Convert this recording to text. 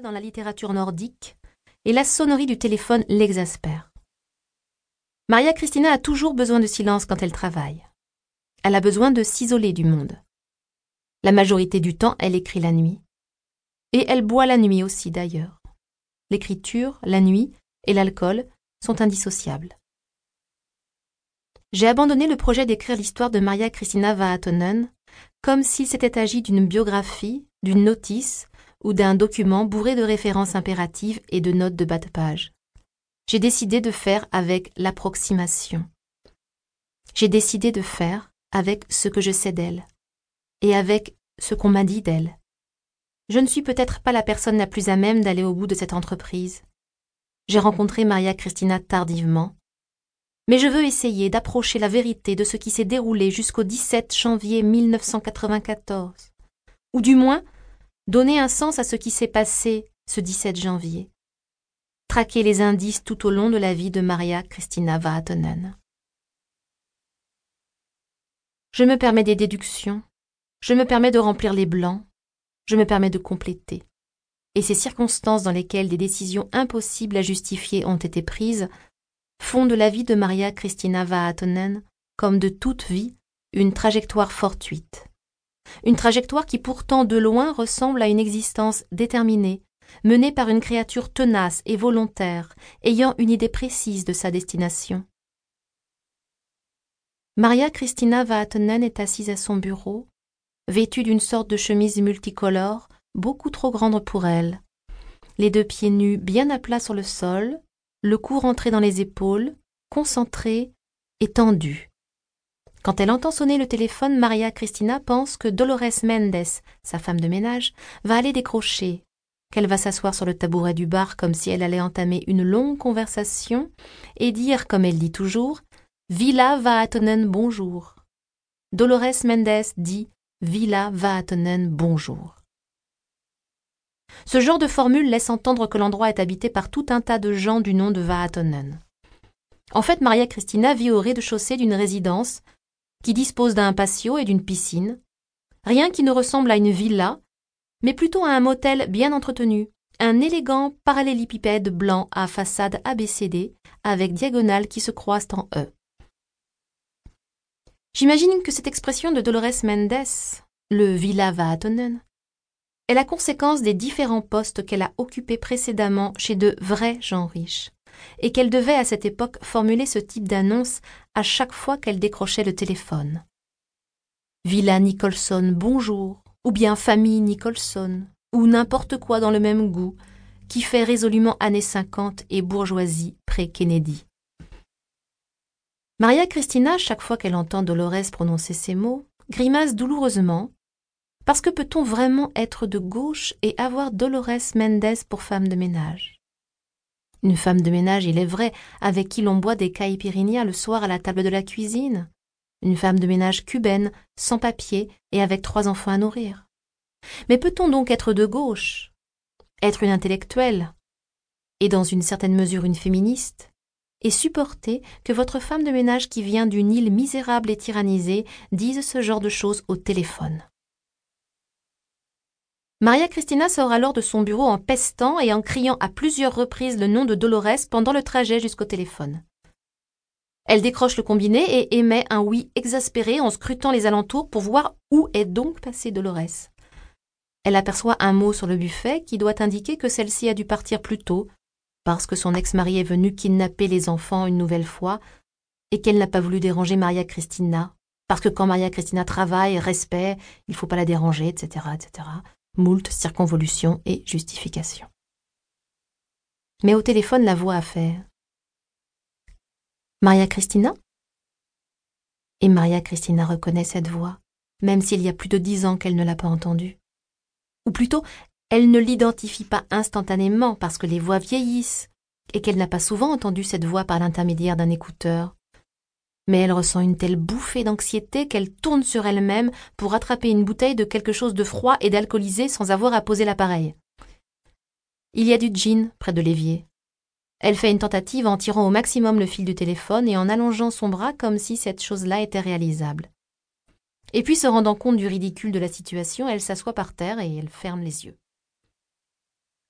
dans la littérature nordique et la sonnerie du téléphone l'exaspère. Maria Christina a toujours besoin de silence quand elle travaille. Elle a besoin de s'isoler du monde. La majorité du temps, elle écrit la nuit. Et elle boit la nuit aussi d'ailleurs. L'écriture, la nuit et l'alcool sont indissociables. J'ai abandonné le projet d'écrire l'histoire de Maria Christina Vaatonen comme s'il s'était agi d'une biographie, d'une notice ou d'un document bourré de références impératives et de notes de bas de page. J'ai décidé de faire avec l'approximation. J'ai décidé de faire avec ce que je sais d'elle et avec ce qu'on m'a dit d'elle. Je ne suis peut-être pas la personne la plus à même d'aller au bout de cette entreprise. J'ai rencontré Maria Christina tardivement, mais je veux essayer d'approcher la vérité de ce qui s'est déroulé jusqu'au 17 janvier 1994, ou du moins donner un sens à ce qui s'est passé ce 17 janvier, traquer les indices tout au long de la vie de Maria Christina Vaatonen. Je me permets des déductions, je me permets de remplir les blancs, je me permets de compléter. Et ces circonstances dans lesquelles des décisions impossibles à justifier ont été prises font de la vie de Maria Christina Vaatonen, comme de toute vie, une trajectoire fortuite. Une trajectoire qui pourtant de loin ressemble à une existence déterminée, menée par une créature tenace et volontaire, ayant une idée précise de sa destination. Maria Christina Vaatonen est assise à son bureau, vêtue d'une sorte de chemise multicolore, beaucoup trop grande pour elle. Les deux pieds nus bien à plat sur le sol, le cou rentré dans les épaules, concentrée et tendue. Quand elle entend sonner le téléphone, Maria Christina pense que Dolores Mendes, sa femme de ménage, va aller décrocher, qu'elle va s'asseoir sur le tabouret du bar comme si elle allait entamer une longue conversation et dire, comme elle dit toujours, Villa Vaatonen bonjour. Dolores Mendes dit Villa Vaatonen bonjour. Ce genre de formule laisse entendre que l'endroit est habité par tout un tas de gens du nom de Vaatonen. En fait, Maria Christina vit au rez-de-chaussée d'une résidence qui dispose d'un patio et d'une piscine, rien qui ne ressemble à une villa, mais plutôt à un motel bien entretenu, un élégant parallélépipède blanc à façade ABCD avec diagonales qui se croisent en E. J'imagine que cette expression de Dolores Mendes, le Villa Vaatonen, est la conséquence des différents postes qu'elle a occupés précédemment chez de vrais gens riches, et qu'elle devait à cette époque formuler ce type d'annonce à chaque fois qu'elle décrochait le téléphone. Villa Nicholson, bonjour, ou bien famille Nicholson, ou n'importe quoi dans le même goût, qui fait résolument années 50 et bourgeoisie pré-Kennedy. Maria Christina, chaque fois qu'elle entend Dolores prononcer ces mots, grimace douloureusement parce que peut-on vraiment être de gauche et avoir Dolores Mendes pour femme de ménage? Une femme de ménage, il est vrai, avec qui l'on boit des caipirinhas le soir à la table de la cuisine. Une femme de ménage cubaine, sans papier et avec trois enfants à nourrir. Mais peut-on donc être de gauche? Être une intellectuelle? Et dans une certaine mesure une féministe? Et supporter que votre femme de ménage qui vient d'une île misérable et tyrannisée dise ce genre de choses au téléphone? Maria Christina sort alors de son bureau en pestant et en criant à plusieurs reprises le nom de Dolores pendant le trajet jusqu'au téléphone. Elle décroche le combiné et émet un oui exaspéré en scrutant les alentours pour voir où est donc passée Dolores. Elle aperçoit un mot sur le buffet qui doit indiquer que celle-ci a dû partir plus tôt, parce que son ex-mari est venu kidnapper les enfants une nouvelle fois, et qu'elle n'a pas voulu déranger Maria Christina, parce que quand Maria Christina travaille, respect, il ne faut pas la déranger, etc., etc moult circonvolutions et justifications. Mais au téléphone, la voix a fait Maria Christina Et Maria Christina reconnaît cette voix, même s'il y a plus de dix ans qu'elle ne l'a pas entendue. Ou plutôt, elle ne l'identifie pas instantanément parce que les voix vieillissent et qu'elle n'a pas souvent entendu cette voix par l'intermédiaire d'un écouteur, mais elle ressent une telle bouffée d'anxiété qu'elle tourne sur elle-même pour attraper une bouteille de quelque chose de froid et d'alcoolisé sans avoir à poser l'appareil. Il y a du gin près de l'évier. Elle fait une tentative en tirant au maximum le fil du téléphone et en allongeant son bras comme si cette chose-là était réalisable. Et puis, se rendant compte du ridicule de la situation, elle s'assoit par terre et elle ferme les yeux.